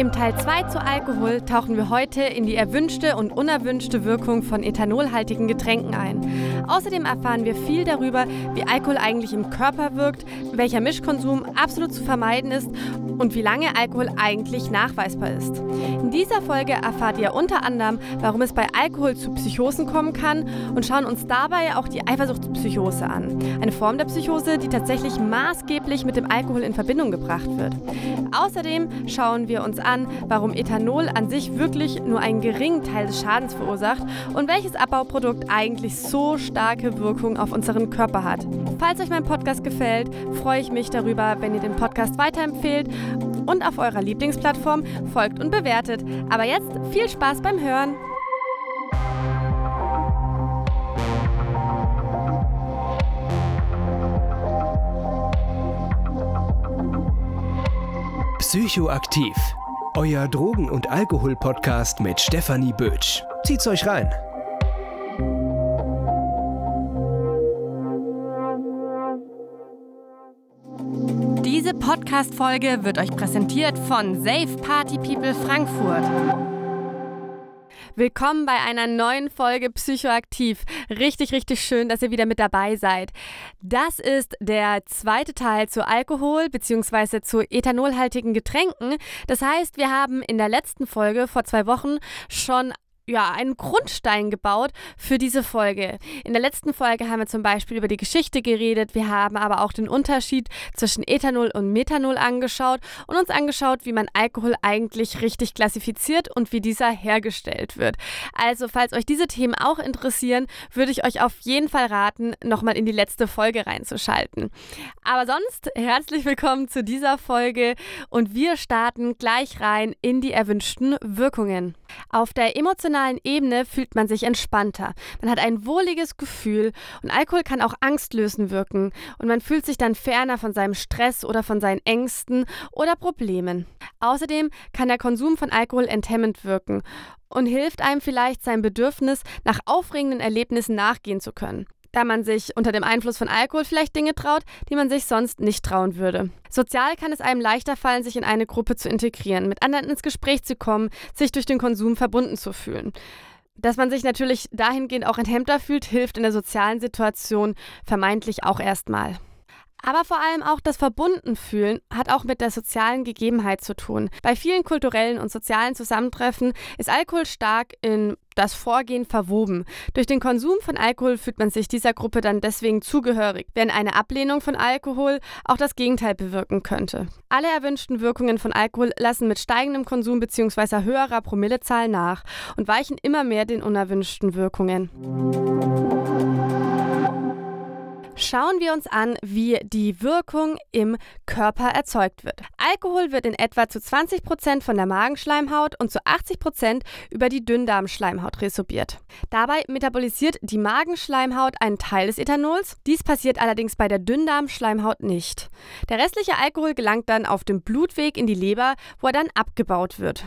Im Teil 2 zu Alkohol tauchen wir heute in die erwünschte und unerwünschte Wirkung von ethanolhaltigen Getränken ein. Außerdem erfahren wir viel darüber, wie Alkohol eigentlich im Körper wirkt, welcher Mischkonsum absolut zu vermeiden ist und wie lange Alkohol eigentlich nachweisbar ist. In dieser Folge erfahrt ihr unter anderem, warum es bei Alkohol zu Psychosen kommen kann und schauen uns dabei auch die Eifersuchtspsychose an. Eine Form der Psychose, die tatsächlich maßgeblich mit dem Alkohol in Verbindung gebracht wird. Außerdem schauen wir uns an, warum Ethanol an sich wirklich nur einen geringen Teil des Schadens verursacht und welches Abbauprodukt eigentlich so starke Wirkung auf unseren Körper hat. Falls euch mein Podcast gefällt, freue ich mich darüber, wenn ihr den Podcast weiterempfehlt und auf eurer Lieblingsplattform folgt und bewertet. Aber jetzt viel Spaß beim Hören! Psychoaktiv. Euer Drogen- und Alkohol-Podcast mit Stefanie Bötsch. Zieht's euch rein. Podcast-Folge wird euch präsentiert von Safe Party People Frankfurt. Willkommen bei einer neuen Folge Psychoaktiv. Richtig, richtig schön, dass ihr wieder mit dabei seid. Das ist der zweite Teil zu Alkohol bzw. zu ethanolhaltigen Getränken. Das heißt, wir haben in der letzten Folge vor zwei Wochen schon ja, einen Grundstein gebaut für diese Folge. In der letzten Folge haben wir zum Beispiel über die Geschichte geredet, wir haben aber auch den Unterschied zwischen Ethanol und Methanol angeschaut und uns angeschaut, wie man Alkohol eigentlich richtig klassifiziert und wie dieser hergestellt wird. Also, falls euch diese Themen auch interessieren, würde ich euch auf jeden Fall raten, nochmal in die letzte Folge reinzuschalten. Aber sonst herzlich willkommen zu dieser Folge und wir starten gleich rein in die erwünschten Wirkungen. Auf der emotionalen Ebene fühlt man sich entspannter. Man hat ein wohliges Gefühl und Alkohol kann auch angstlösend wirken und man fühlt sich dann ferner von seinem Stress oder von seinen Ängsten oder Problemen. Außerdem kann der Konsum von Alkohol enthemmend wirken und hilft einem vielleicht sein Bedürfnis nach aufregenden Erlebnissen nachgehen zu können da man sich unter dem Einfluss von Alkohol vielleicht Dinge traut, die man sich sonst nicht trauen würde. Sozial kann es einem leichter fallen, sich in eine Gruppe zu integrieren, mit anderen ins Gespräch zu kommen, sich durch den Konsum verbunden zu fühlen. Dass man sich natürlich dahingehend auch enthemmter fühlt, hilft in der sozialen Situation vermeintlich auch erstmal. Aber vor allem auch das Verbundenfühlen hat auch mit der sozialen Gegebenheit zu tun. Bei vielen kulturellen und sozialen Zusammentreffen ist Alkohol stark in das Vorgehen verwoben. Durch den Konsum von Alkohol fühlt man sich dieser Gruppe dann deswegen zugehörig, während eine Ablehnung von Alkohol auch das Gegenteil bewirken könnte. Alle erwünschten Wirkungen von Alkohol lassen mit steigendem Konsum bzw. höherer Promillezahl nach und weichen immer mehr den unerwünschten Wirkungen. Schauen wir uns an, wie die Wirkung im Körper erzeugt wird. Alkohol wird in etwa zu 20 Prozent von der Magenschleimhaut und zu 80 Prozent über die Dünndarmschleimhaut resorbiert. Dabei metabolisiert die Magenschleimhaut einen Teil des Ethanols. Dies passiert allerdings bei der Dünndarmschleimhaut nicht. Der restliche Alkohol gelangt dann auf dem Blutweg in die Leber, wo er dann abgebaut wird.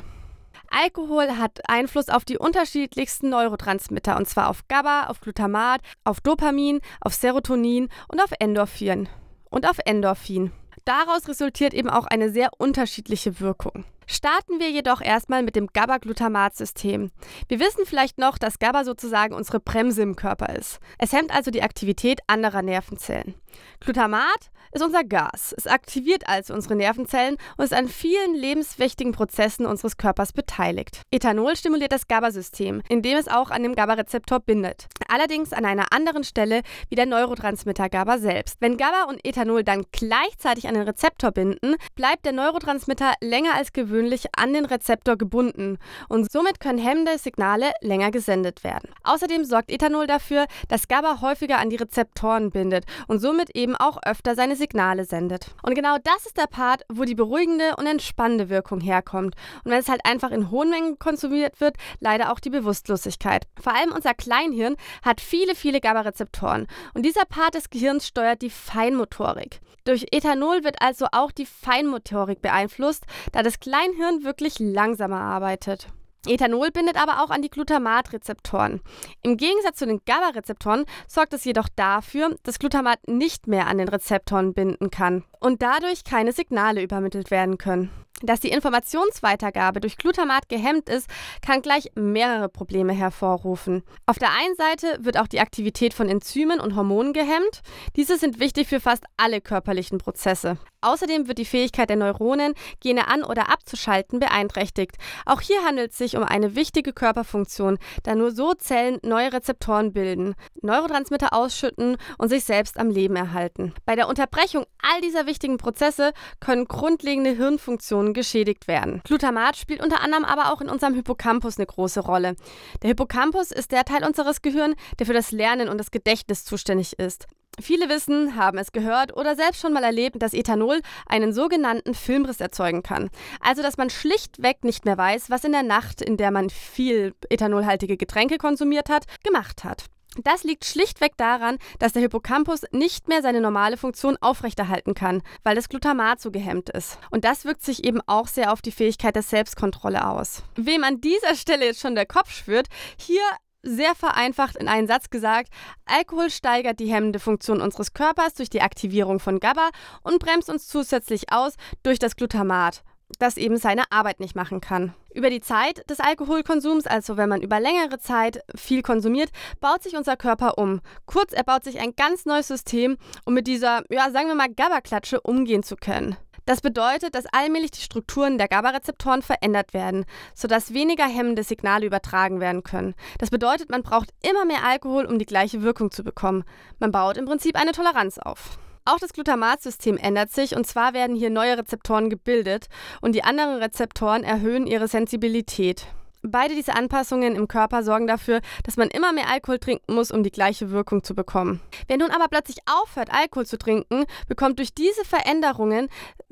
Alkohol hat Einfluss auf die unterschiedlichsten Neurotransmitter, und zwar auf GABA, auf Glutamat, auf Dopamin, auf Serotonin und auf Endorphin. Und auf Endorphin. Daraus resultiert eben auch eine sehr unterschiedliche Wirkung. Starten wir jedoch erstmal mit dem GABA-Glutamat-System. Wir wissen vielleicht noch, dass GABA sozusagen unsere Bremse im Körper ist. Es hemmt also die Aktivität anderer Nervenzellen. Glutamat ist unser Gas. Es aktiviert also unsere Nervenzellen und ist an vielen lebenswichtigen Prozessen unseres Körpers beteiligt. Ethanol stimuliert das GABA-System, indem es auch an dem GABA-Rezeptor bindet. Allerdings an einer anderen Stelle wie der Neurotransmitter GABA selbst. Wenn GABA und Ethanol dann gleichzeitig an den Rezeptor binden, bleibt der Neurotransmitter länger als gewöhnlich an den Rezeptor gebunden und somit können hemmende Signale länger gesendet werden. Außerdem sorgt Ethanol dafür, dass GABA häufiger an die Rezeptoren bindet und somit eben auch öfter seine Signale sendet. Und genau das ist der Part, wo die beruhigende und entspannende Wirkung herkommt. Und wenn es halt einfach in hohen Mengen konsumiert wird, leider auch die Bewusstlosigkeit. Vor allem unser Kleinhirn hat viele, viele GABA-Rezeptoren. Und dieser Part des Gehirns steuert die Feinmotorik. Durch Ethanol wird also auch die Feinmotorik beeinflusst, da das Kleinhirn wirklich langsamer arbeitet. Ethanol bindet aber auch an die Glutamatrezeptoren. Im Gegensatz zu den GABA-Rezeptoren sorgt es jedoch dafür, dass Glutamat nicht mehr an den Rezeptoren binden kann und dadurch keine Signale übermittelt werden können. Dass die Informationsweitergabe durch Glutamat gehemmt ist, kann gleich mehrere Probleme hervorrufen. Auf der einen Seite wird auch die Aktivität von Enzymen und Hormonen gehemmt. Diese sind wichtig für fast alle körperlichen Prozesse. Außerdem wird die Fähigkeit der Neuronen, Gene an- oder abzuschalten, beeinträchtigt. Auch hier handelt es sich um eine wichtige Körperfunktion, da nur so Zellen neue Rezeptoren bilden, Neurotransmitter ausschütten und sich selbst am Leben erhalten. Bei der Unterbrechung all dieser wichtigen Prozesse können grundlegende Hirnfunktionen geschädigt werden. Glutamat spielt unter anderem aber auch in unserem Hippocampus eine große Rolle. Der Hippocampus ist der Teil unseres Gehirns, der für das Lernen und das Gedächtnis zuständig ist. Viele wissen, haben es gehört oder selbst schon mal erlebt, dass Ethanol einen sogenannten Filmriss erzeugen kann. Also, dass man schlichtweg nicht mehr weiß, was in der Nacht, in der man viel ethanolhaltige Getränke konsumiert hat, gemacht hat. Das liegt schlichtweg daran, dass der Hippocampus nicht mehr seine normale Funktion aufrechterhalten kann, weil das Glutamat so gehemmt ist. Und das wirkt sich eben auch sehr auf die Fähigkeit der Selbstkontrolle aus. Wem an dieser Stelle jetzt schon der Kopf schwirrt, hier sehr vereinfacht in einen Satz gesagt, Alkohol steigert die hemmende Funktion unseres Körpers durch die Aktivierung von GABA und bremst uns zusätzlich aus durch das Glutamat, das eben seine Arbeit nicht machen kann. Über die Zeit des Alkoholkonsums, also wenn man über längere Zeit viel konsumiert, baut sich unser Körper um. Kurz, er baut sich ein ganz neues System, um mit dieser, ja, sagen wir mal, GABA-Klatsche umgehen zu können. Das bedeutet, dass allmählich die Strukturen der GABA-Rezeptoren verändert werden, sodass weniger hemmende Signale übertragen werden können. Das bedeutet, man braucht immer mehr Alkohol, um die gleiche Wirkung zu bekommen. Man baut im Prinzip eine Toleranz auf. Auch das Glutamatsystem ändert sich und zwar werden hier neue Rezeptoren gebildet und die anderen Rezeptoren erhöhen ihre Sensibilität. Beide diese Anpassungen im Körper sorgen dafür, dass man immer mehr Alkohol trinken muss, um die gleiche Wirkung zu bekommen. Wer nun aber plötzlich aufhört, Alkohol zu trinken, bekommt durch diese Veränderungen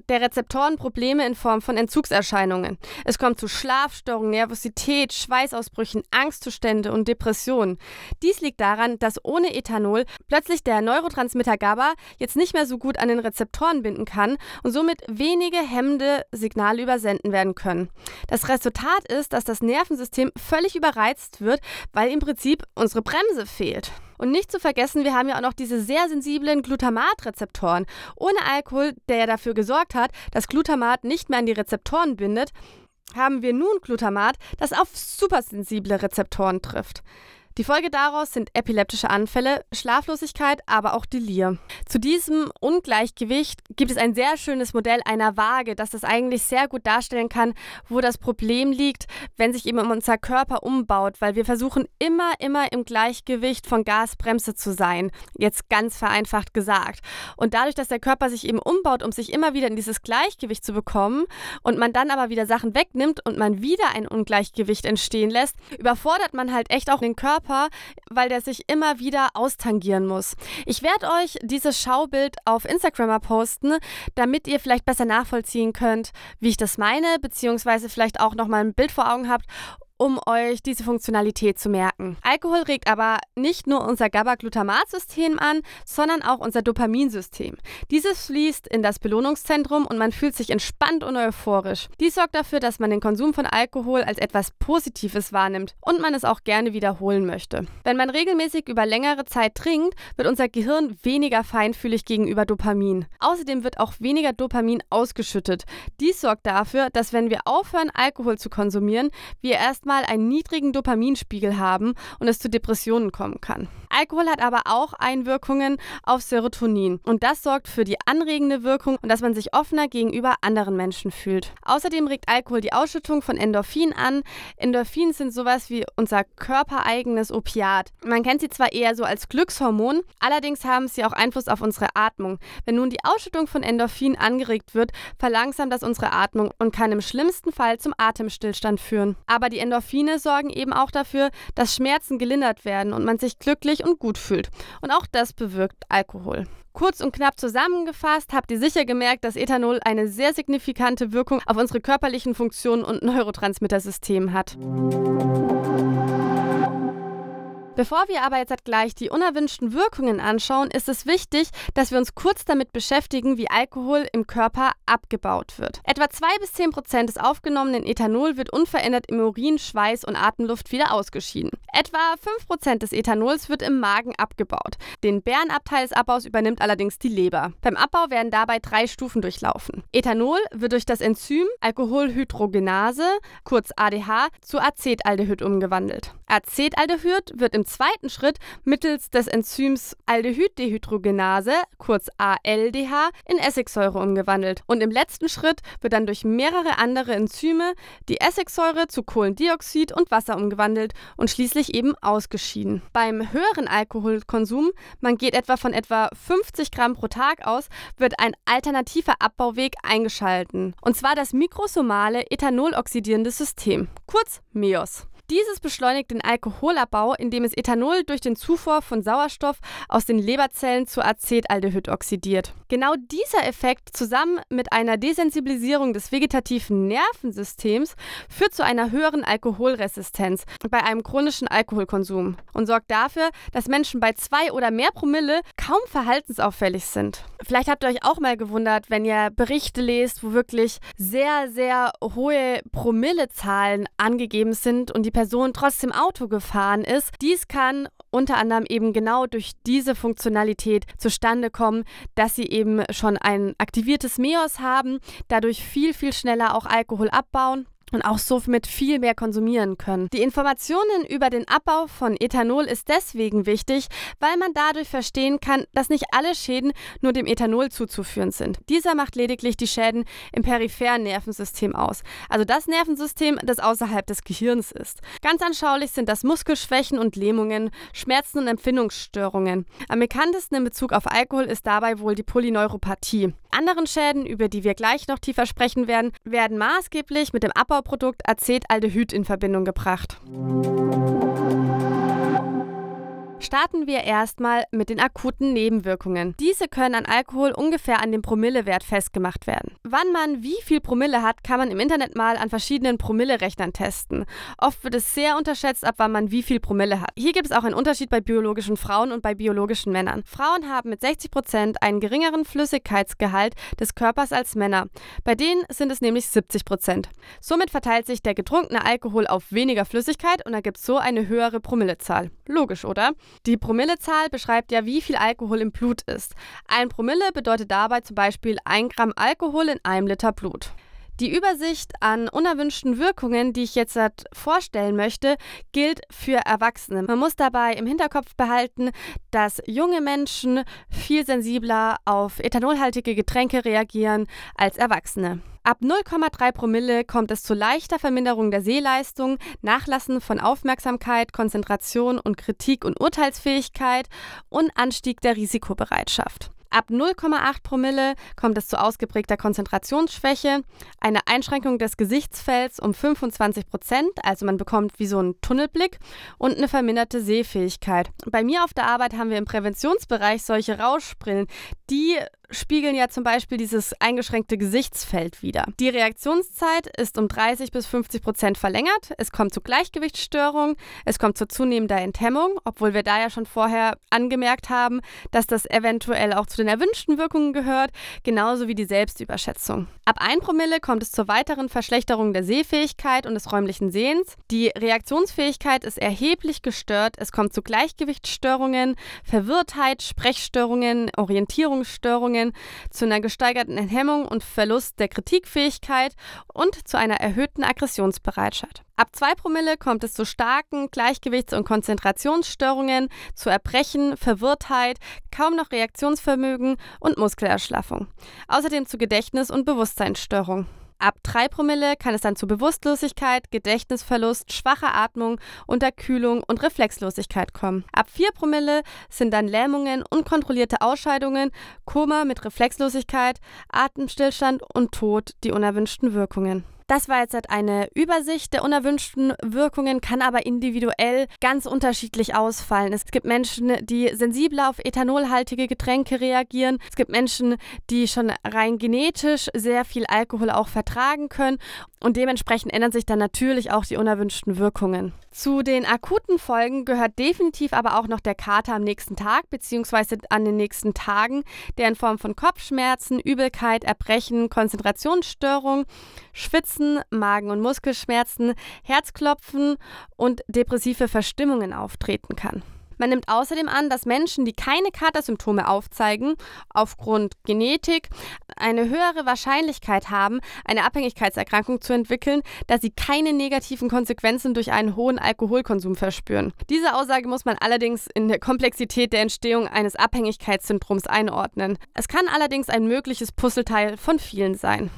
der Rezeptoren Probleme in Form von Entzugserscheinungen. Es kommt zu Schlafstörungen, Nervosität, Schweißausbrüchen, Angstzustände und Depressionen. Dies liegt daran, dass ohne Ethanol plötzlich der Neurotransmitter GABA jetzt nicht mehr so gut an den Rezeptoren binden kann und somit wenige hemmende Signale übersenden werden können. Das Resultat ist, dass das Nerv Nervensystem völlig überreizt wird, weil im Prinzip unsere Bremse fehlt. Und nicht zu vergessen, wir haben ja auch noch diese sehr sensiblen Glutamatrezeptoren. Ohne Alkohol, der ja dafür gesorgt hat, dass Glutamat nicht mehr an die Rezeptoren bindet, haben wir nun Glutamat, das auf supersensible Rezeptoren trifft. Die Folge daraus sind epileptische Anfälle, Schlaflosigkeit, aber auch Delir. Zu diesem Ungleichgewicht gibt es ein sehr schönes Modell einer Waage, das das eigentlich sehr gut darstellen kann, wo das Problem liegt, wenn sich eben unser Körper umbaut, weil wir versuchen immer, immer im Gleichgewicht von Gasbremse zu sein. Jetzt ganz vereinfacht gesagt. Und dadurch, dass der Körper sich eben umbaut, um sich immer wieder in dieses Gleichgewicht zu bekommen und man dann aber wieder Sachen wegnimmt und man wieder ein Ungleichgewicht entstehen lässt, überfordert man halt echt auch den Körper Körper, weil der sich immer wieder austangieren muss. Ich werde euch dieses Schaubild auf Instagram posten, damit ihr vielleicht besser nachvollziehen könnt, wie ich das meine, beziehungsweise vielleicht auch nochmal ein Bild vor Augen habt um euch diese Funktionalität zu merken. Alkohol regt aber nicht nur unser GABA-Glutamat-System an, sondern auch unser Dopaminsystem. Dieses fließt in das Belohnungszentrum und man fühlt sich entspannt und euphorisch. Dies sorgt dafür, dass man den Konsum von Alkohol als etwas Positives wahrnimmt und man es auch gerne wiederholen möchte. Wenn man regelmäßig über längere Zeit trinkt, wird unser Gehirn weniger feinfühlig gegenüber Dopamin. Außerdem wird auch weniger Dopamin ausgeschüttet. Dies sorgt dafür, dass wenn wir aufhören, Alkohol zu konsumieren, wir erstmal erstmal einen niedrigen Dopaminspiegel haben und es zu Depressionen kommen kann. Alkohol hat aber auch Einwirkungen auf Serotonin und das sorgt für die anregende Wirkung und dass man sich offener gegenüber anderen Menschen fühlt. Außerdem regt Alkohol die Ausschüttung von Endorphin an. Endorphin sind sowas wie unser körpereigenes Opiat. Man kennt sie zwar eher so als Glückshormon, allerdings haben sie auch Einfluss auf unsere Atmung. Wenn nun die Ausschüttung von Endorphin angeregt wird, verlangsamt das unsere Atmung und kann im schlimmsten Fall zum Atemstillstand führen. Aber die Endorphine Endorphine sorgen eben auch dafür, dass Schmerzen gelindert werden und man sich glücklich und gut fühlt. Und auch das bewirkt Alkohol. Kurz und knapp zusammengefasst habt ihr sicher gemerkt, dass Ethanol eine sehr signifikante Wirkung auf unsere körperlichen Funktionen und Neurotransmittersystem hat. Bevor wir aber jetzt gleich die unerwünschten Wirkungen anschauen, ist es wichtig, dass wir uns kurz damit beschäftigen, wie Alkohol im Körper abgebaut wird. Etwa 2 bis 10 Prozent des aufgenommenen Ethanol wird unverändert im Urin, Schweiß und Atemluft wieder ausgeschieden. Etwa 5 Prozent des Ethanols wird im Magen abgebaut. Den Bärenabteil des Abbaus übernimmt allerdings die Leber. Beim Abbau werden dabei drei Stufen durchlaufen. Ethanol wird durch das Enzym Alkoholhydrogenase, kurz ADH, zu Acetaldehyd umgewandelt. Acetaldehyd wird im zweiten Schritt mittels des Enzyms Aldehyddehydrogenase, kurz ALDH, in Essigsäure umgewandelt. Und im letzten Schritt wird dann durch mehrere andere Enzyme die Essigsäure zu Kohlendioxid und Wasser umgewandelt und schließlich eben ausgeschieden. Beim höheren Alkoholkonsum, man geht etwa von etwa 50 Gramm pro Tag aus, wird ein alternativer Abbauweg eingeschalten. Und zwar das mikrosomale ethanoloxidierende System, kurz MEOS. Dieses beschleunigt den Alkoholabbau, indem es Ethanol durch den Zufuhr von Sauerstoff aus den Leberzellen zu Acetaldehyd oxidiert. Genau dieser Effekt zusammen mit einer Desensibilisierung des vegetativen Nervensystems führt zu einer höheren Alkoholresistenz bei einem chronischen Alkoholkonsum und sorgt dafür, dass Menschen bei zwei oder mehr Promille kaum verhaltensauffällig sind. Vielleicht habt ihr euch auch mal gewundert, wenn ihr Berichte lest, wo wirklich sehr, sehr hohe Promillezahlen angegeben sind und die Person trotzdem Auto gefahren ist. Dies kann unter anderem eben genau durch diese Funktionalität zustande kommen, dass sie eben schon ein aktiviertes MEOS haben, dadurch viel, viel schneller auch Alkohol abbauen und auch somit viel mehr konsumieren können. Die Informationen über den Abbau von Ethanol ist deswegen wichtig, weil man dadurch verstehen kann, dass nicht alle Schäden nur dem Ethanol zuzuführen sind. Dieser macht lediglich die Schäden im peripheren Nervensystem aus, also das Nervensystem, das außerhalb des Gehirns ist. Ganz anschaulich sind das Muskelschwächen und Lähmungen, Schmerzen und Empfindungsstörungen. Am bekanntesten in Bezug auf Alkohol ist dabei wohl die Polyneuropathie. Anderen Schäden, über die wir gleich noch tiefer sprechen werden, werden maßgeblich mit dem Abbauprodukt Acetaldehyd in Verbindung gebracht. Starten wir erstmal mit den akuten Nebenwirkungen. Diese können an Alkohol ungefähr an dem Promillewert festgemacht werden. Wann man wie viel Promille hat, kann man im Internet mal an verschiedenen Promillerechnern testen. Oft wird es sehr unterschätzt, ab wann man wie viel Promille hat. Hier gibt es auch einen Unterschied bei biologischen Frauen und bei biologischen Männern. Frauen haben mit 60 Prozent einen geringeren Flüssigkeitsgehalt des Körpers als Männer. Bei denen sind es nämlich 70 Prozent. Somit verteilt sich der getrunkene Alkohol auf weniger Flüssigkeit und ergibt so eine höhere Promillezahl. Logisch, oder? Die Promillezahl beschreibt ja, wie viel Alkohol im Blut ist. Ein Promille bedeutet dabei zum Beispiel ein Gramm Alkohol in einem Liter Blut. Die Übersicht an unerwünschten Wirkungen, die ich jetzt vorstellen möchte, gilt für Erwachsene. Man muss dabei im Hinterkopf behalten, dass junge Menschen viel sensibler auf ethanolhaltige Getränke reagieren als Erwachsene. Ab 0,3 Promille kommt es zu leichter Verminderung der Sehleistung, Nachlassen von Aufmerksamkeit, Konzentration und Kritik- und Urteilsfähigkeit und Anstieg der Risikobereitschaft. Ab 0,8 Promille kommt es zu ausgeprägter Konzentrationsschwäche, eine Einschränkung des Gesichtsfelds um 25 Prozent, also man bekommt wie so einen Tunnelblick und eine verminderte Sehfähigkeit. Bei mir auf der Arbeit haben wir im Präventionsbereich solche Rauschbrillen, die spiegeln ja zum Beispiel dieses eingeschränkte Gesichtsfeld wider. Die Reaktionszeit ist um 30 bis 50 Prozent verlängert. Es kommt zu Gleichgewichtsstörungen, es kommt zu zunehmender Enthemmung, obwohl wir da ja schon vorher angemerkt haben, dass das eventuell auch zu den erwünschten Wirkungen gehört, genauso wie die Selbstüberschätzung. Ab 1 Promille kommt es zur weiteren Verschlechterung der Sehfähigkeit und des räumlichen Sehens. Die Reaktionsfähigkeit ist erheblich gestört. Es kommt zu Gleichgewichtsstörungen, Verwirrtheit, Sprechstörungen, Orientierungsstörungen, Erkrankungen, zu einer gesteigerten Hemmung und Verlust der Kritikfähigkeit und zu einer erhöhten Aggressionsbereitschaft. Ab 2 Promille kommt es zu starken Gleichgewichts- und Konzentrationsstörungen, zu Erbrechen, Verwirrtheit, kaum noch Reaktionsvermögen und Muskelerschlaffung. Außerdem zu Gedächtnis- und Bewusstseinsstörungen. Ab 3 Promille kann es dann zu Bewusstlosigkeit, Gedächtnisverlust, schwacher Atmung, Unterkühlung und Reflexlosigkeit kommen. Ab 4 Promille sind dann Lähmungen, unkontrollierte Ausscheidungen, Koma mit Reflexlosigkeit, Atemstillstand und Tod die unerwünschten Wirkungen. Das war jetzt eine Übersicht der unerwünschten Wirkungen, kann aber individuell ganz unterschiedlich ausfallen. Es gibt Menschen, die sensibler auf ethanolhaltige Getränke reagieren. Es gibt Menschen, die schon rein genetisch sehr viel Alkohol auch vertragen können. Und dementsprechend ändern sich dann natürlich auch die unerwünschten Wirkungen. Zu den akuten Folgen gehört definitiv aber auch noch der Kater am nächsten Tag bzw. an den nächsten Tagen, der in Form von Kopfschmerzen, Übelkeit, Erbrechen, Konzentrationsstörung, Schwitzen, Magen- und Muskelschmerzen, Herzklopfen und depressive Verstimmungen auftreten kann. Man nimmt außerdem an, dass Menschen, die keine Katersymptome aufzeigen, aufgrund Genetik eine höhere Wahrscheinlichkeit haben, eine Abhängigkeitserkrankung zu entwickeln, da sie keine negativen Konsequenzen durch einen hohen Alkoholkonsum verspüren. Diese Aussage muss man allerdings in der Komplexität der Entstehung eines Abhängigkeitssyndroms einordnen. Es kann allerdings ein mögliches Puzzleteil von vielen sein.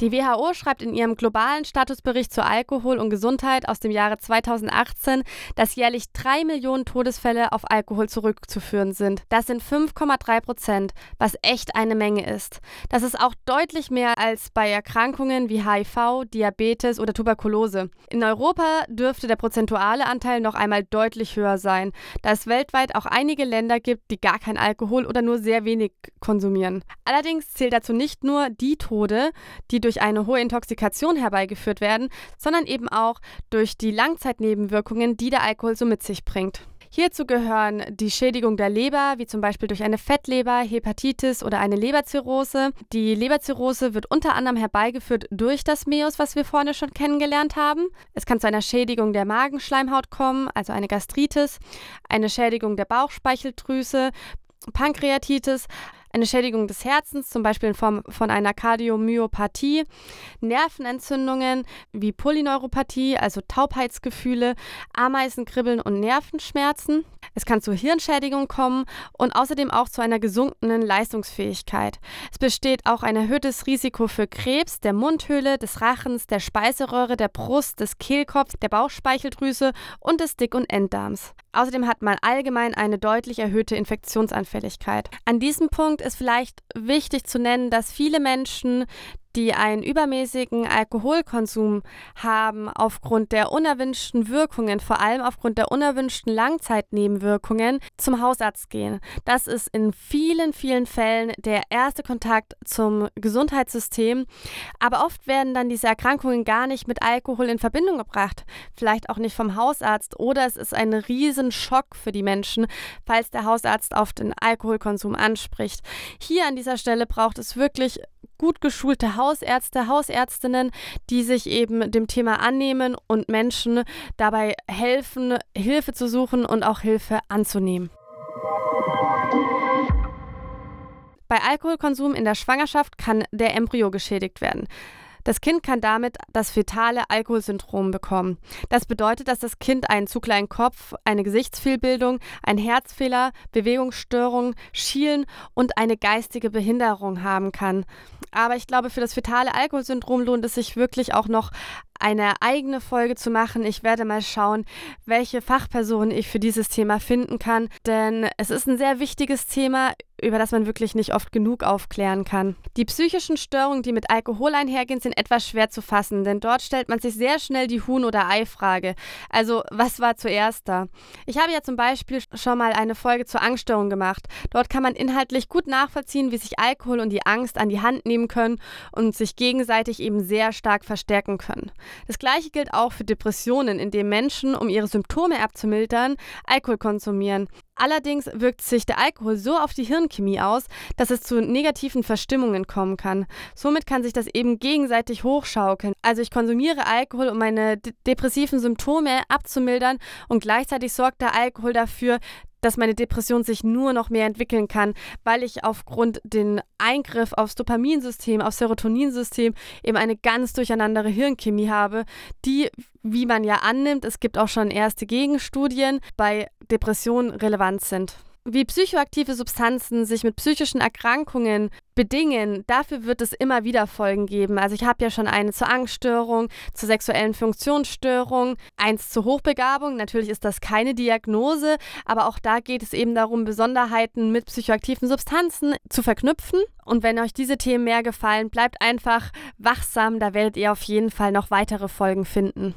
Die WHO schreibt in ihrem globalen Statusbericht zu Alkohol und Gesundheit aus dem Jahre 2018, dass jährlich drei Millionen Todesfälle auf Alkohol zurückzuführen sind. Das sind 5,3 Prozent, was echt eine Menge ist. Das ist auch deutlich mehr als bei Erkrankungen wie HIV, Diabetes oder Tuberkulose. In Europa dürfte der prozentuale Anteil noch einmal deutlich höher sein, da es weltweit auch einige Länder gibt, die gar kein Alkohol oder nur sehr wenig konsumieren. Allerdings zählt dazu nicht nur die Tode, die durch eine hohe Intoxikation herbeigeführt werden, sondern eben auch durch die Langzeitnebenwirkungen, die der Alkohol so mit sich bringt. Hierzu gehören die Schädigung der Leber, wie zum Beispiel durch eine Fettleber, Hepatitis oder eine Leberzirrhose. Die Leberzirrhose wird unter anderem herbeigeführt durch das Meus, was wir vorne schon kennengelernt haben. Es kann zu einer Schädigung der Magenschleimhaut kommen, also eine Gastritis, eine Schädigung der Bauchspeicheldrüse, Pankreatitis, eine Schädigung des Herzens, zum Beispiel in Form von einer Kardiomyopathie, Nervenentzündungen wie Polyneuropathie, also Taubheitsgefühle, Ameisenkribbeln und Nervenschmerzen. Es kann zu Hirnschädigung kommen und außerdem auch zu einer gesunkenen Leistungsfähigkeit. Es besteht auch ein erhöhtes Risiko für Krebs der Mundhöhle, des Rachens, der Speiseröhre, der Brust, des Kehlkopfs, der Bauchspeicheldrüse und des Dick- und Enddarms. Außerdem hat man allgemein eine deutlich erhöhte Infektionsanfälligkeit. An diesem Punkt ist vielleicht wichtig zu nennen, dass viele Menschen die einen übermäßigen Alkoholkonsum haben aufgrund der unerwünschten Wirkungen, vor allem aufgrund der unerwünschten Langzeitnebenwirkungen, zum Hausarzt gehen. Das ist in vielen, vielen Fällen der erste Kontakt zum Gesundheitssystem. Aber oft werden dann diese Erkrankungen gar nicht mit Alkohol in Verbindung gebracht. Vielleicht auch nicht vom Hausarzt oder es ist ein Riesenschock für die Menschen, falls der Hausarzt auf den Alkoholkonsum anspricht. Hier an dieser Stelle braucht es wirklich gut geschulte Hausärzte, Hausärztinnen, die sich eben dem Thema annehmen und Menschen dabei helfen, Hilfe zu suchen und auch Hilfe anzunehmen. Bei Alkoholkonsum in der Schwangerschaft kann der Embryo geschädigt werden. Das Kind kann damit das fetale Alkoholsyndrom bekommen. Das bedeutet, dass das Kind einen zu kleinen Kopf, eine Gesichtsfehlbildung, einen Herzfehler, Bewegungsstörungen, Schielen und eine geistige Behinderung haben kann. Aber ich glaube, für das fetale Alkoholsyndrom lohnt es sich wirklich auch noch eine eigene Folge zu machen. Ich werde mal schauen, welche Fachpersonen ich für dieses Thema finden kann, denn es ist ein sehr wichtiges Thema, über das man wirklich nicht oft genug aufklären kann. Die psychischen Störungen, die mit Alkohol einhergehen, sind etwas schwer zu fassen, denn dort stellt man sich sehr schnell die Huhn- oder Ei-Frage. Also, was war zuerst da? Ich habe ja zum Beispiel schon mal eine Folge zur Angststörung gemacht. Dort kann man inhaltlich gut nachvollziehen, wie sich Alkohol und die Angst an die Hand nehmen können und sich gegenseitig eben sehr stark verstärken können. Das gleiche gilt auch für Depressionen, in denen Menschen, um ihre Symptome abzumildern, Alkohol konsumieren. Allerdings wirkt sich der Alkohol so auf die Hirnchemie aus, dass es zu negativen Verstimmungen kommen kann. Somit kann sich das eben gegenseitig hochschaukeln. Also ich konsumiere Alkohol, um meine depressiven Symptome abzumildern und gleichzeitig sorgt der Alkohol dafür, dass meine Depression sich nur noch mehr entwickeln kann, weil ich aufgrund den Eingriff aufs Dopaminsystem, aufs Serotoninsystem eben eine ganz durcheinandere Hirnchemie habe, die, wie man ja annimmt, es gibt auch schon erste Gegenstudien, bei Depressionen relevant sind. Wie psychoaktive Substanzen sich mit psychischen Erkrankungen bedingen, dafür wird es immer wieder Folgen geben. Also ich habe ja schon eine zur Angststörung, zur sexuellen Funktionsstörung, eins zur Hochbegabung. Natürlich ist das keine Diagnose, aber auch da geht es eben darum, Besonderheiten mit psychoaktiven Substanzen zu verknüpfen. Und wenn euch diese Themen mehr gefallen, bleibt einfach wachsam, da werdet ihr auf jeden Fall noch weitere Folgen finden.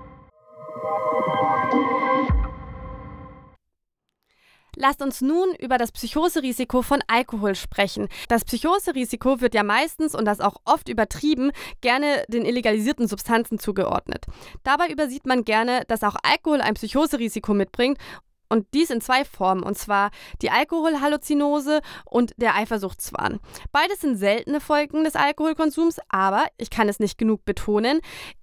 Lasst uns nun über das Psychoserisiko von Alkohol sprechen. Das Psychoserisiko wird ja meistens und das auch oft übertrieben gerne den illegalisierten Substanzen zugeordnet. Dabei übersieht man gerne, dass auch Alkohol ein Psychoserisiko mitbringt und dies in zwei Formen, und zwar die Alkoholhalluzinose und der Eifersuchtswahn. Beides sind seltene Folgen des Alkoholkonsums, aber ich kann es nicht genug betonen,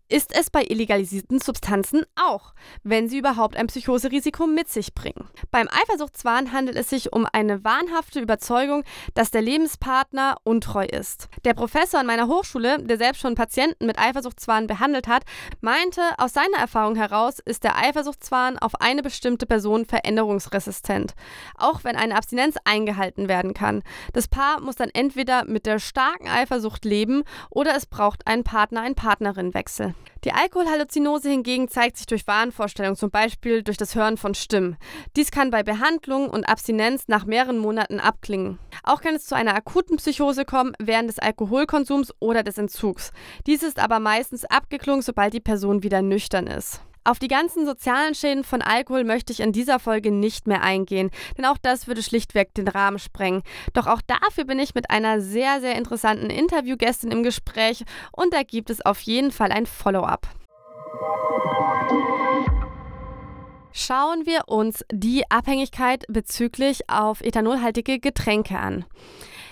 ist es bei illegalisierten Substanzen auch, wenn sie überhaupt ein Psychoserisiko mit sich bringen. Beim Eifersuchtswahn handelt es sich um eine wahnhafte Überzeugung, dass der Lebenspartner untreu ist. Der Professor an meiner Hochschule, der selbst schon Patienten mit Eifersuchtswahn behandelt hat, meinte, aus seiner Erfahrung heraus ist der Eifersuchtswahn auf eine bestimmte Person veränderungsresistent, auch wenn eine Abstinenz eingehalten werden kann. Das Paar muss dann entweder mit der starken Eifersucht leben oder es braucht einen Partner, einen Partnerinwechsel. Die Alkoholhalluzinose hingegen zeigt sich durch Wahnvorstellungen, zum Beispiel durch das Hören von Stimmen. Dies kann bei Behandlung und Abstinenz nach mehreren Monaten abklingen. Auch kann es zu einer akuten Psychose kommen während des Alkoholkonsums oder des Entzugs. Dies ist aber meistens abgeklungen, sobald die Person wieder nüchtern ist. Auf die ganzen sozialen Schäden von Alkohol möchte ich in dieser Folge nicht mehr eingehen, denn auch das würde schlichtweg den Rahmen sprengen. Doch auch dafür bin ich mit einer sehr, sehr interessanten Interviewgästin im Gespräch und da gibt es auf jeden Fall ein Follow-up. Schauen wir uns die Abhängigkeit bezüglich auf ethanolhaltige Getränke an.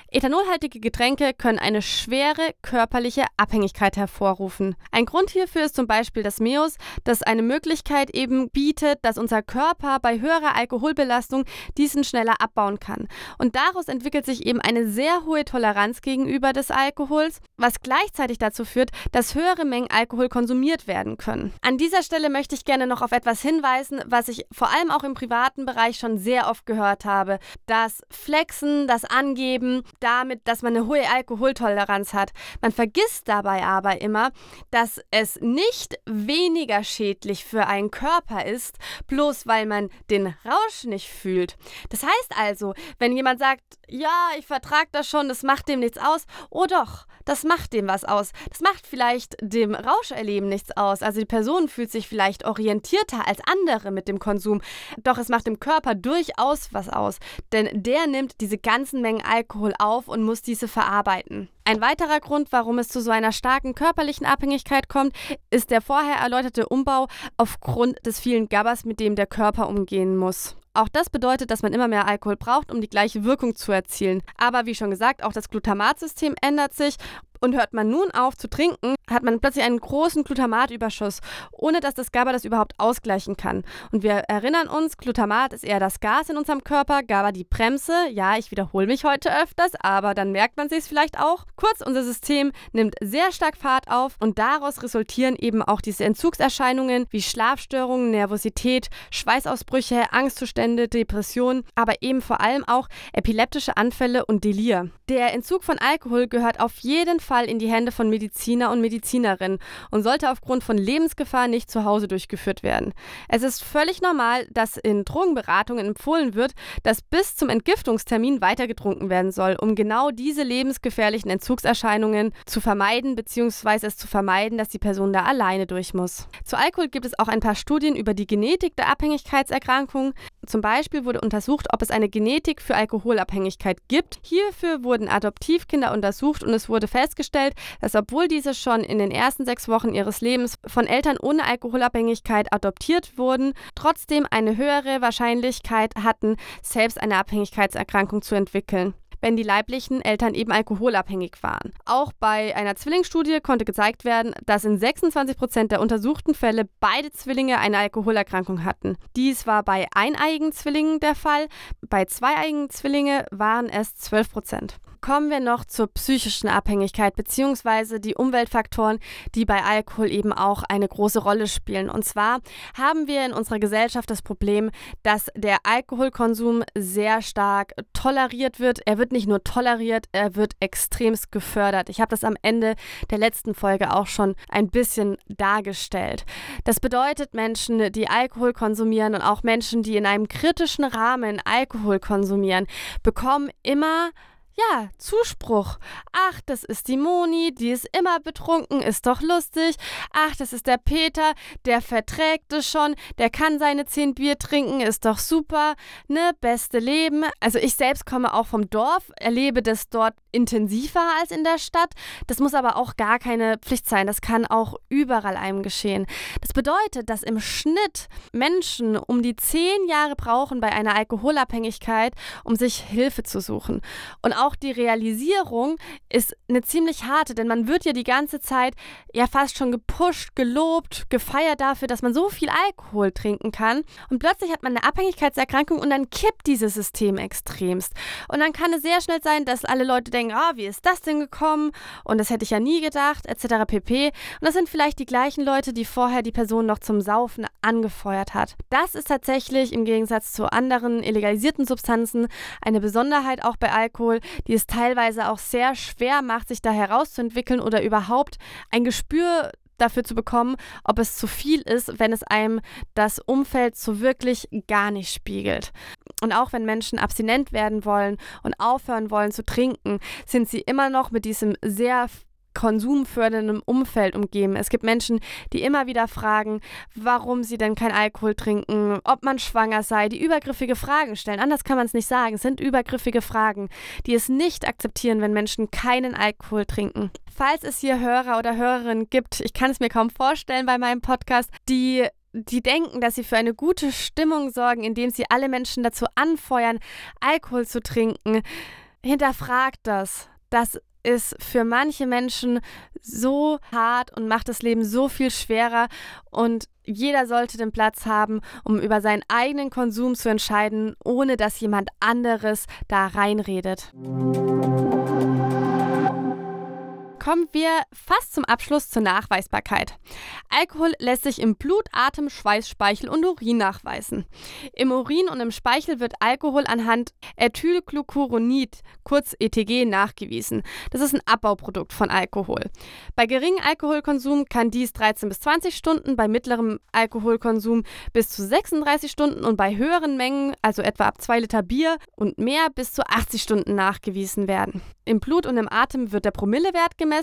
Ethanolhaltige Getränke können eine schwere körperliche Abhängigkeit hervorrufen. Ein Grund hierfür ist zum Beispiel das MEOS, das eine Möglichkeit eben bietet, dass unser Körper bei höherer Alkoholbelastung diesen schneller abbauen kann. Und daraus entwickelt sich eben eine sehr hohe Toleranz gegenüber des Alkohols, was gleichzeitig dazu führt, dass höhere Mengen Alkohol konsumiert werden können. An dieser Stelle möchte ich gerne noch auf etwas hinweisen, was ich vor allem auch im privaten Bereich schon sehr oft gehört habe. Das Flexen, das Angeben, damit, dass man eine hohe Alkoholtoleranz hat. Man vergisst dabei aber immer, dass es nicht weniger schädlich für einen Körper ist, bloß weil man den Rausch nicht fühlt. Das heißt also, wenn jemand sagt, ja, ich vertrage das schon, das macht dem nichts aus, oh doch, das macht dem was aus. Das macht vielleicht dem Rauscherleben nichts aus. Also die Person fühlt sich vielleicht orientierter als andere mit dem Konsum. Doch es macht dem Körper durchaus was aus, denn der nimmt diese ganzen Mengen Alkohol auf und muss diese verarbeiten. Ein weiterer Grund, warum es zu so einer starken körperlichen Abhängigkeit kommt, ist der vorher erläuterte Umbau aufgrund des vielen Gabbers, mit dem der Körper umgehen muss. Auch das bedeutet, dass man immer mehr Alkohol braucht, um die gleiche Wirkung zu erzielen. Aber wie schon gesagt, auch das Glutamatsystem ändert sich und hört man nun auf zu trinken, hat man plötzlich einen großen Glutamatüberschuss, ohne dass das GABA das überhaupt ausgleichen kann. Und wir erinnern uns, Glutamat ist eher das Gas in unserem Körper, GABA die Bremse. Ja, ich wiederhole mich heute öfters, aber dann merkt man sich es vielleicht auch. Kurz, unser System nimmt sehr stark Fahrt auf und daraus resultieren eben auch diese Entzugserscheinungen wie Schlafstörungen, Nervosität, Schweißausbrüche, Angstzustände, Depressionen, aber eben vor allem auch epileptische Anfälle und Delir. Der Entzug von Alkohol gehört auf jeden Fall Fall in die Hände von Mediziner und Medizinerinnen und sollte aufgrund von Lebensgefahr nicht zu Hause durchgeführt werden. Es ist völlig normal, dass in Drogenberatungen empfohlen wird, dass bis zum Entgiftungstermin weiter getrunken werden soll, um genau diese lebensgefährlichen Entzugserscheinungen zu vermeiden bzw. es zu vermeiden, dass die Person da alleine durch muss. Zu Alkohol gibt es auch ein paar Studien über die Genetik der Abhängigkeitserkrankung. Zum Beispiel wurde untersucht, ob es eine Genetik für Alkoholabhängigkeit gibt. Hierfür wurden Adoptivkinder untersucht und es wurde festgestellt, dass obwohl diese schon in den ersten sechs Wochen ihres Lebens von Eltern ohne Alkoholabhängigkeit adoptiert wurden, trotzdem eine höhere Wahrscheinlichkeit hatten, selbst eine Abhängigkeitserkrankung zu entwickeln wenn die leiblichen Eltern eben alkoholabhängig waren. Auch bei einer Zwillingsstudie konnte gezeigt werden, dass in 26 Prozent der untersuchten Fälle beide Zwillinge eine Alkoholerkrankung hatten. Dies war bei eineiigen Zwillingen der Fall, bei zweieiigen Zwillingen waren es 12 Prozent. Kommen wir noch zur psychischen Abhängigkeit bzw. die Umweltfaktoren, die bei Alkohol eben auch eine große Rolle spielen. Und zwar haben wir in unserer Gesellschaft das Problem, dass der Alkoholkonsum sehr stark toleriert wird. Er wird nicht nur toleriert, er wird extremst gefördert. Ich habe das am Ende der letzten Folge auch schon ein bisschen dargestellt. Das bedeutet, Menschen, die Alkohol konsumieren und auch Menschen, die in einem kritischen Rahmen Alkohol konsumieren, bekommen immer ja, Zuspruch. Ach, das ist die Moni, die ist immer betrunken, ist doch lustig. Ach, das ist der Peter, der verträgt es schon, der kann seine zehn Bier trinken, ist doch super, ne, beste Leben. Also ich selbst komme auch vom Dorf, erlebe das dort intensiver als in der Stadt. Das muss aber auch gar keine Pflicht sein, das kann auch überall einem geschehen. Das bedeutet, dass im Schnitt Menschen um die zehn Jahre brauchen bei einer Alkoholabhängigkeit, um sich Hilfe zu suchen. Und auch auch die Realisierung ist eine ziemlich harte, denn man wird ja die ganze Zeit ja fast schon gepusht, gelobt, gefeiert dafür, dass man so viel Alkohol trinken kann. Und plötzlich hat man eine Abhängigkeitserkrankung und dann kippt dieses System extremst. Und dann kann es sehr schnell sein, dass alle Leute denken, ah, wie ist das denn gekommen? Und das hätte ich ja nie gedacht, etc. pp. Und das sind vielleicht die gleichen Leute, die vorher die Person noch zum Saufen angefeuert hat. Das ist tatsächlich im Gegensatz zu anderen illegalisierten Substanzen eine Besonderheit auch bei Alkohol, die es teilweise auch sehr schwer macht, sich da herauszuentwickeln oder überhaupt ein Gespür dafür zu bekommen, ob es zu viel ist, wenn es einem das Umfeld so wirklich gar nicht spiegelt. Und auch wenn Menschen abstinent werden wollen und aufhören wollen zu trinken, sind sie immer noch mit diesem sehr konsumförderndem Umfeld umgeben. Es gibt Menschen, die immer wieder fragen, warum sie denn kein Alkohol trinken, ob man schwanger sei, die übergriffige Fragen stellen. Anders kann man es nicht sagen. Es sind übergriffige Fragen, die es nicht akzeptieren, wenn Menschen keinen Alkohol trinken. Falls es hier Hörer oder Hörerinnen gibt, ich kann es mir kaum vorstellen bei meinem Podcast, die die denken, dass sie für eine gute Stimmung sorgen, indem sie alle Menschen dazu anfeuern, Alkohol zu trinken. Hinterfragt das. Das ist für manche Menschen so hart und macht das Leben so viel schwerer. Und jeder sollte den Platz haben, um über seinen eigenen Konsum zu entscheiden, ohne dass jemand anderes da reinredet kommen wir fast zum Abschluss zur Nachweisbarkeit. Alkohol lässt sich im Blut, Atem, Schweiß, Speichel und Urin nachweisen. Im Urin und im Speichel wird Alkohol anhand Ethylglucuronid, kurz ETG, nachgewiesen. Das ist ein Abbauprodukt von Alkohol. Bei geringem Alkoholkonsum kann dies 13 bis 20 Stunden, bei mittlerem Alkoholkonsum bis zu 36 Stunden und bei höheren Mengen, also etwa ab 2 Liter Bier und mehr, bis zu 80 Stunden nachgewiesen werden. Im Blut und im Atem wird der Promillewert gemessen.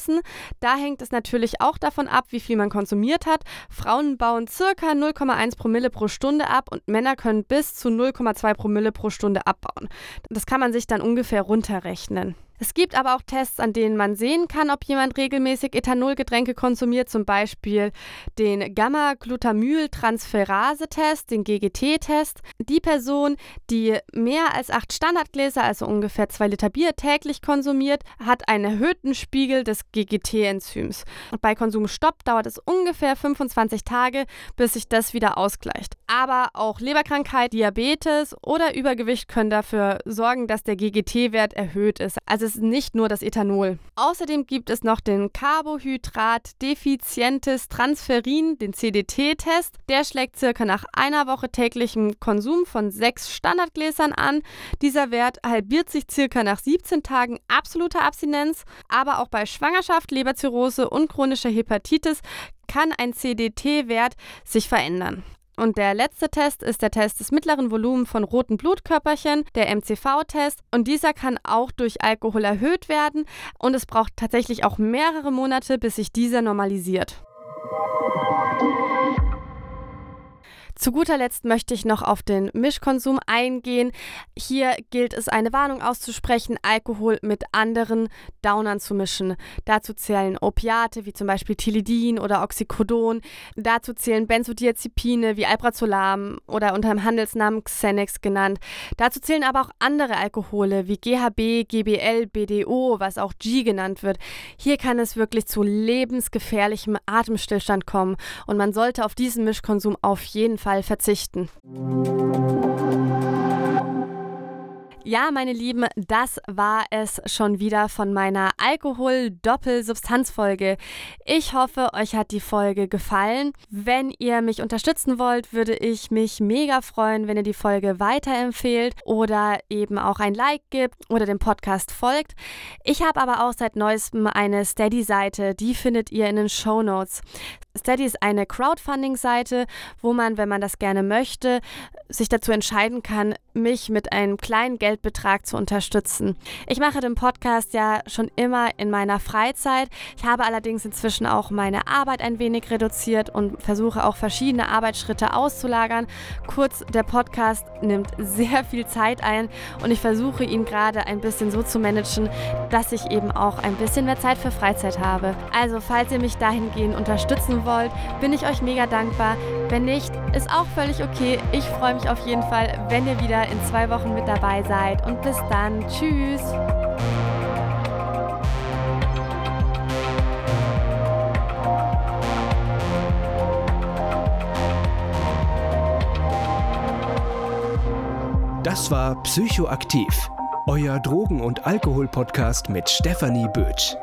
Da hängt es natürlich auch davon ab, wie viel man konsumiert hat. Frauen bauen circa 0,1 Promille pro Stunde ab und Männer können bis zu 0,2 Promille pro Stunde abbauen. Das kann man sich dann ungefähr runterrechnen. Es gibt aber auch Tests, an denen man sehen kann, ob jemand regelmäßig Ethanolgetränke konsumiert, zum Beispiel den Gamma-Glutamyl-Transferase-Test, den GGT-Test. Die Person, die mehr als acht Standardgläser, also ungefähr zwei Liter Bier täglich konsumiert, hat einen erhöhten Spiegel des GGT-Enzyms. Bei Konsumstopp dauert es ungefähr 25 Tage, bis sich das wieder ausgleicht. Aber auch Leberkrankheit, Diabetes oder Übergewicht können dafür sorgen, dass der GGT-Wert erhöht ist. Also es ist nicht nur das Ethanol. Außerdem gibt es noch den Carbohydrat-defizientes Transferin, den CDT-Test. Der schlägt circa nach einer Woche täglichem Konsum von sechs Standardgläsern an. Dieser Wert halbiert sich circa nach 17 Tagen absoluter Abstinenz. Aber auch bei Schwangerschaft, Leberzirrhose und chronischer Hepatitis kann ein CDT-Wert sich verändern. Und der letzte Test ist der Test des mittleren Volumens von roten Blutkörperchen, der MCV-Test. Und dieser kann auch durch Alkohol erhöht werden. Und es braucht tatsächlich auch mehrere Monate, bis sich dieser normalisiert. Zu guter Letzt möchte ich noch auf den Mischkonsum eingehen. Hier gilt es, eine Warnung auszusprechen, Alkohol mit anderen Downern zu mischen. Dazu zählen Opiate wie zum Beispiel Tilidin oder Oxycodon. Dazu zählen Benzodiazepine wie Alprazolam oder unter dem Handelsnamen Xenex genannt. Dazu zählen aber auch andere Alkohole wie GHB, GBL, BDO, was auch G genannt wird. Hier kann es wirklich zu lebensgefährlichem Atemstillstand kommen und man sollte auf diesen Mischkonsum auf jeden Fall Fall verzichten. Ja, meine Lieben, das war es schon wieder von meiner Alkohol-Doppel-Substanz-Folge. Ich hoffe, euch hat die Folge gefallen. Wenn ihr mich unterstützen wollt, würde ich mich mega freuen, wenn ihr die Folge weiterempfehlt oder eben auch ein Like gibt oder dem Podcast folgt. Ich habe aber auch seit neuestem eine Steady-Seite, die findet ihr in den Show Notes. Steady ist eine Crowdfunding-Seite, wo man, wenn man das gerne möchte, sich dazu entscheiden kann, mich mit einem kleinen Geldbetrag zu unterstützen. Ich mache den Podcast ja schon immer in meiner Freizeit. Ich habe allerdings inzwischen auch meine Arbeit ein wenig reduziert und versuche auch verschiedene Arbeitsschritte auszulagern. Kurz, der Podcast nimmt sehr viel Zeit ein und ich versuche ihn gerade ein bisschen so zu managen, dass ich eben auch ein bisschen mehr Zeit für Freizeit habe. Also, falls ihr mich dahingehend unterstützen wollt, bin ich euch mega dankbar. Wenn nicht, ist auch völlig okay. Ich freue mich auf jeden Fall, wenn ihr wieder in zwei Wochen mit dabei seid. Und bis dann. Tschüss. Das war Psychoaktiv, euer Drogen- und Alkohol-Podcast mit Stefanie Bötsch.